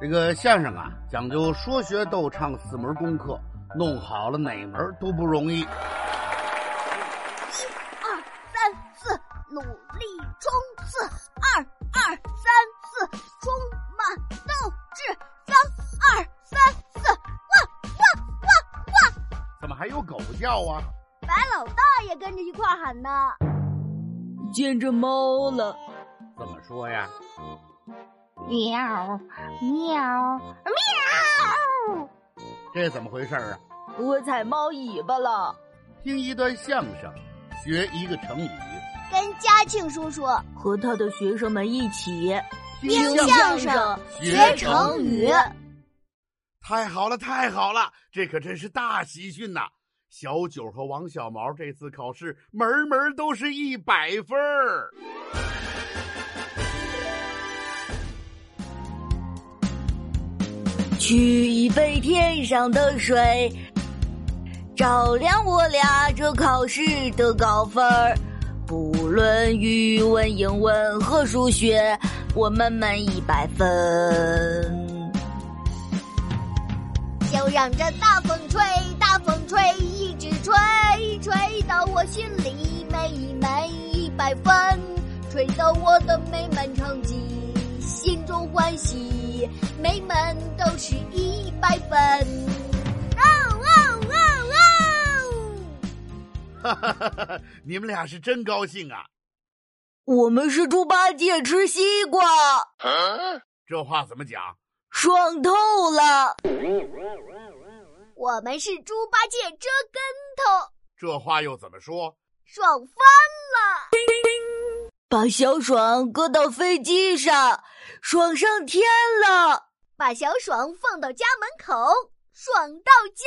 这个相声啊，讲究说学逗唱四门功课，弄好了哪门都不容易。一、二、三、四，努力冲刺；二、二、三、四，充满斗志；三、二、三、四，汪汪汪汪！怎么还有狗叫啊？白老大也跟着一块喊呢。见着猫了，怎么说呀？喵喵喵！这怎么回事啊？我踩猫尾巴了。听一段相声，学一个成语，跟嘉庆叔叔和他的学生们一起听相声学成语。太好了，太好了！这可真是大喜讯呐！小九和王小毛这次考试门门都是一百分儿。取一杯天上的水，照亮我俩这考试的高分儿。不论语文、英文和数学，我们满一百分。就让这大风吹，大风吹，一直吹，吹到我心里每每一百分，吹到我的美满成绩心中欢喜，每门都是一百分。哦哦哦哦！哈哈哈哈！你们俩是真高兴啊！我们是猪八戒吃西瓜，这话怎么讲？爽透了！我们是猪八戒折跟头，这话又怎么说？爽翻了！把小爽搁到飞机上，爽上天了！把小爽放到家门口，爽到家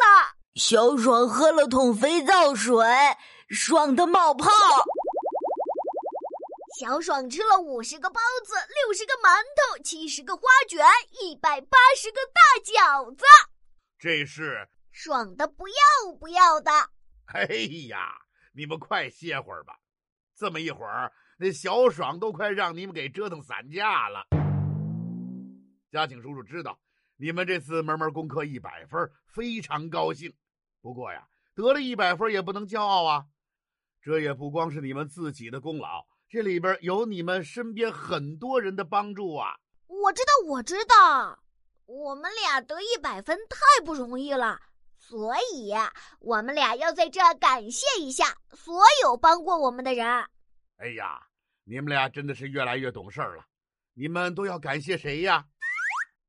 了！小爽喝了桶肥皂水，爽的冒泡。小爽吃了五十个包子，六十个馒头，七十个花卷，一百八十个大饺子。这是爽的不要不要的。哎呀，你们快歇会儿吧，这么一会儿，那小爽都快让你们给折腾散架了。嘉庆叔叔知道你们这次门门功课一百分，非常高兴。不过呀，得了一百分也不能骄傲啊，这也不光是你们自己的功劳。这里边有你们身边很多人的帮助啊！我知道，我知道，我们俩得一百分太不容易了，所以我们俩要在这感谢一下所有帮过我们的人。哎呀，你们俩真的是越来越懂事了！你们都要感谢谁呀？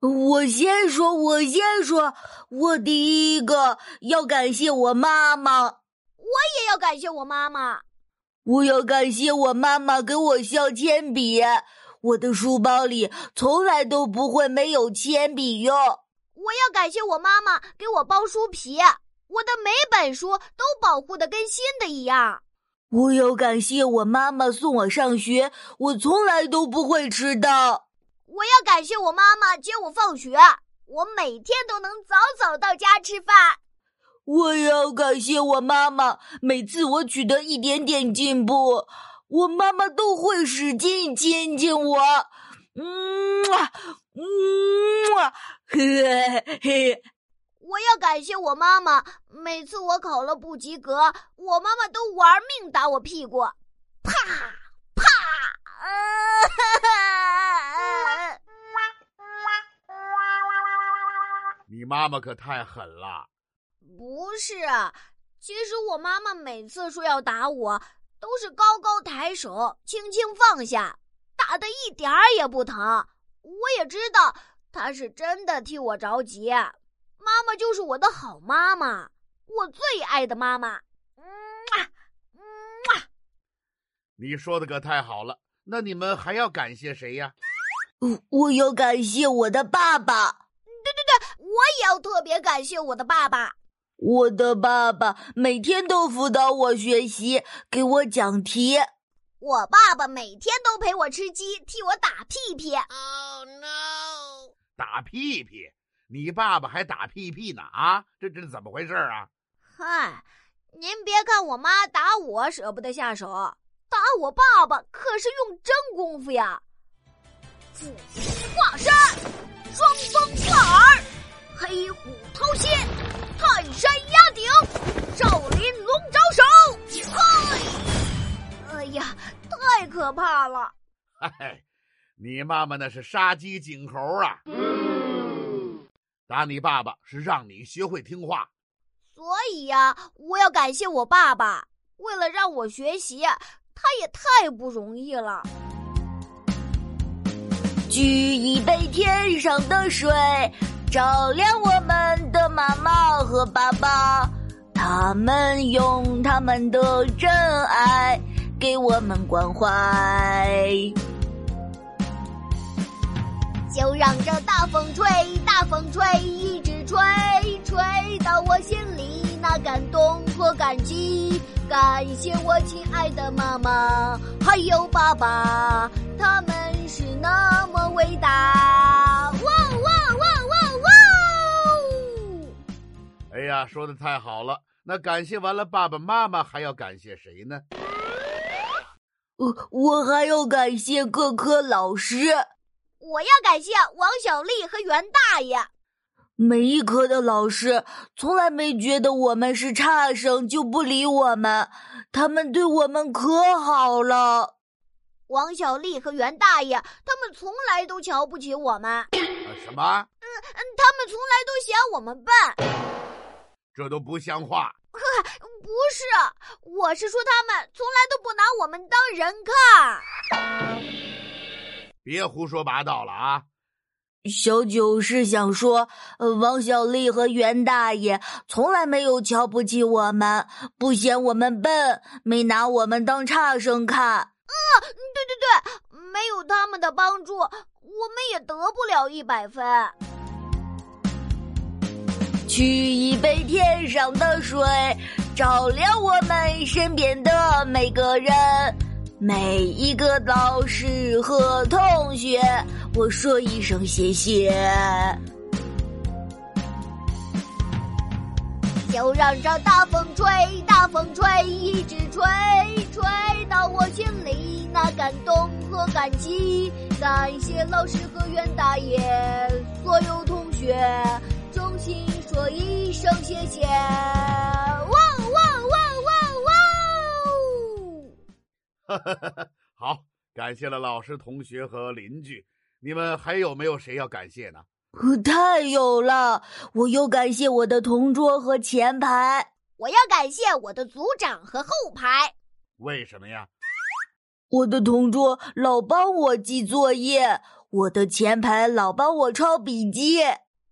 我先说，我先说，我第一个要感谢我妈妈，我也要感谢我妈妈。我要感谢我妈妈给我削铅笔，我的书包里从来都不会没有铅笔哟。我要感谢我妈妈给我包书皮，我的每本书都保护的跟新的一样。我要感谢我妈妈送我上学，我从来都不会迟到。我要感谢我妈妈接我放学，我每天都能早早到家吃饭。我要感谢我妈妈，每次我取得一点点进步，我妈妈都会使劲亲亲我。嗯啊，嗯啊，嘿嘿。我要感谢我妈妈，每次我考了不及格，我妈妈都玩命打我屁股，啪啪。你妈妈可太狠了。不是，其实我妈妈每次说要打我，都是高高抬手，轻轻放下，打的一点儿也不疼。我也知道她是真的替我着急。妈妈就是我的好妈妈，我最爱的妈妈。嗯啊，嗯啊。你说的可太好了，那你们还要感谢谁呀？我我要感谢我的爸爸。我也要特别感谢我的爸爸。我的爸爸每天都辅导我学习，给我讲题。我爸爸每天都陪我吃鸡，替我打屁屁。Oh no！打屁屁？你爸爸还打屁屁呢？啊，这这怎么回事啊？嗨，您别看我妈打我舍不得下手，打我爸爸可是用真功夫呀！黑虎掏心，泰山压顶，少林龙爪手，哎呀，太可怕了，嘿嘿，你妈妈那是杀鸡儆猴啊。打你爸爸是让你学会听话，所以呀，我要感谢我爸爸，为了让我学习，他也太不容易了。举一杯天上的水。照亮我们的妈妈和爸爸。他们用他们的真爱给我们关怀。就让这大风吹，大风吹，一直吹，吹到我心里那感动和感激。感谢我亲爱的妈妈，还有爸爸，他们是那么伟大！哎呀，说的太好了！那感谢完了爸爸妈妈，还要感谢谁呢？我，我还要感谢各科老师。我要感谢王小丽和袁大爷。每一科的老师从来没觉得我们是差生就不理我们，他们对我们可好了。王小丽和袁大爷，他们从来都瞧不起我们。什么？嗯嗯，他们从来都嫌我们笨。这都不像话。不是，我是说他们从来都不拿我们当人看。别胡说八道了啊！小九是想说，呃，王小丽和袁大爷从来没有瞧不起我们，不嫌我们笨，没拿我们当差生看。嗯，对对对，没有他们的帮助，我们也得不了一百分。取一杯天上的水，照亮我们身边的每个人，每一个老师和同学，我说一声谢谢。就让这大风吹，大风吹，一直吹，吹到我心里那感动和感激。感谢老师和袁大爷，所有同学，声谢谢。哇哇哇哇哇！好，感谢了老师、同学和邻居。你们还有没有谁要感谢呢？太有了！我又感谢我的同桌和前排，我要感谢我的组长和后排。为什么呀？我的同桌老帮我记作业，我的前排老帮我抄笔记，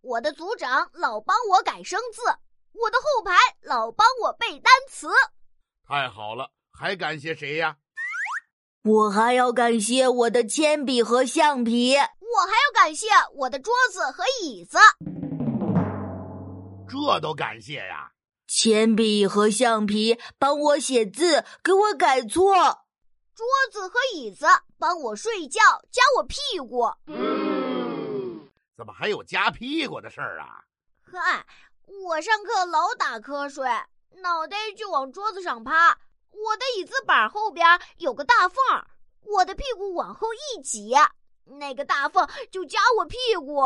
我的组长老帮我改生字，我的后排老帮我背单词。太好了！还感谢谁呀？我还要感谢我的铅笔和橡皮，我还要感谢我的桌子和椅子。这都感谢呀！铅笔和橡皮帮我写字，给我改错；桌子和椅子帮我睡觉，夹我屁股。嗯怎么还有夹屁股的事儿啊？嗨，我上课老打瞌睡，脑袋就往桌子上趴。我的椅子板后边有个大缝，我的屁股往后一挤，那个大缝就夹我屁股。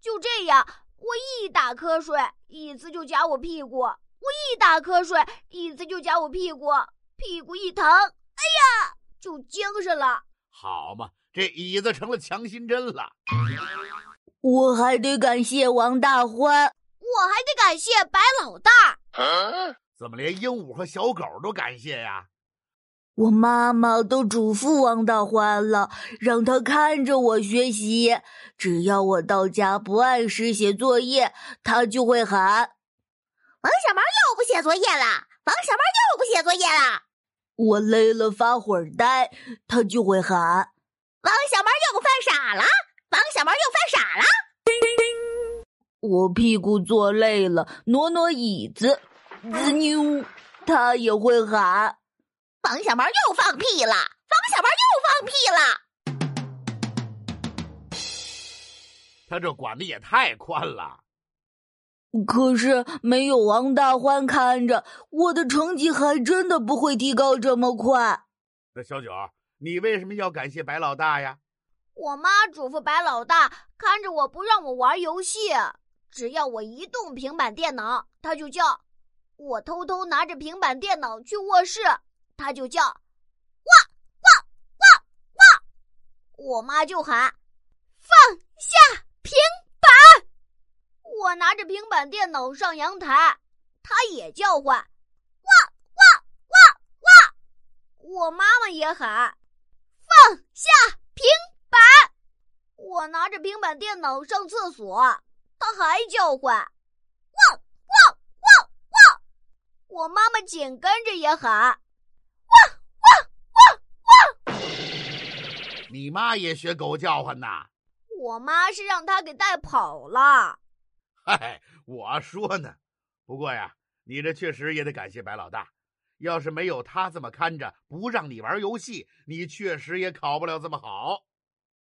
就这样，我一打瞌睡，椅子就夹我屁股；我一打瞌睡，椅子就夹我屁股。屁股一疼，哎呀，就精神了。好嘛，这椅子成了强心针了。我还得感谢王大欢，我还得感谢白老大。怎么连鹦鹉和小狗都感谢呀？我妈妈都嘱咐王大欢了，让他看着我学习。只要我到家不按时写作业，他就会喊：“王小毛又不写作业了！王小毛又不写作业了！”我累了发会儿呆，他就会喊：“王小毛又犯傻了！王小毛又犯傻了！”我屁股坐累了，挪挪椅子。滋妞，他也会喊：“王小毛又放屁了！王小毛又放屁了！”他这管的也太宽了。可是没有王大欢看着，我的成绩还真的不会提高这么快。那小九，你为什么要感谢白老大呀？我妈嘱咐白老大看着我不让我玩游戏，只要我一动平板电脑，他就叫。我偷偷拿着平板电脑去卧室，他就叫，哇哇哇！我妈就喊：“放下平板！”我拿着平板电脑上阳台，它也叫唤：“哇哇哇哇！”我妈妈也喊：“放下平板！”我拿着平板电脑上厕所，她还叫唤：“汪汪汪汪！”我妈妈紧跟着也喊：“汪汪汪汪！”你妈也学狗叫唤呐？我妈是让他给带跑了。嗨，我说呢。不过呀，你这确实也得感谢白老大。要是没有他这么看着，不让你玩游戏，你确实也考不了这么好。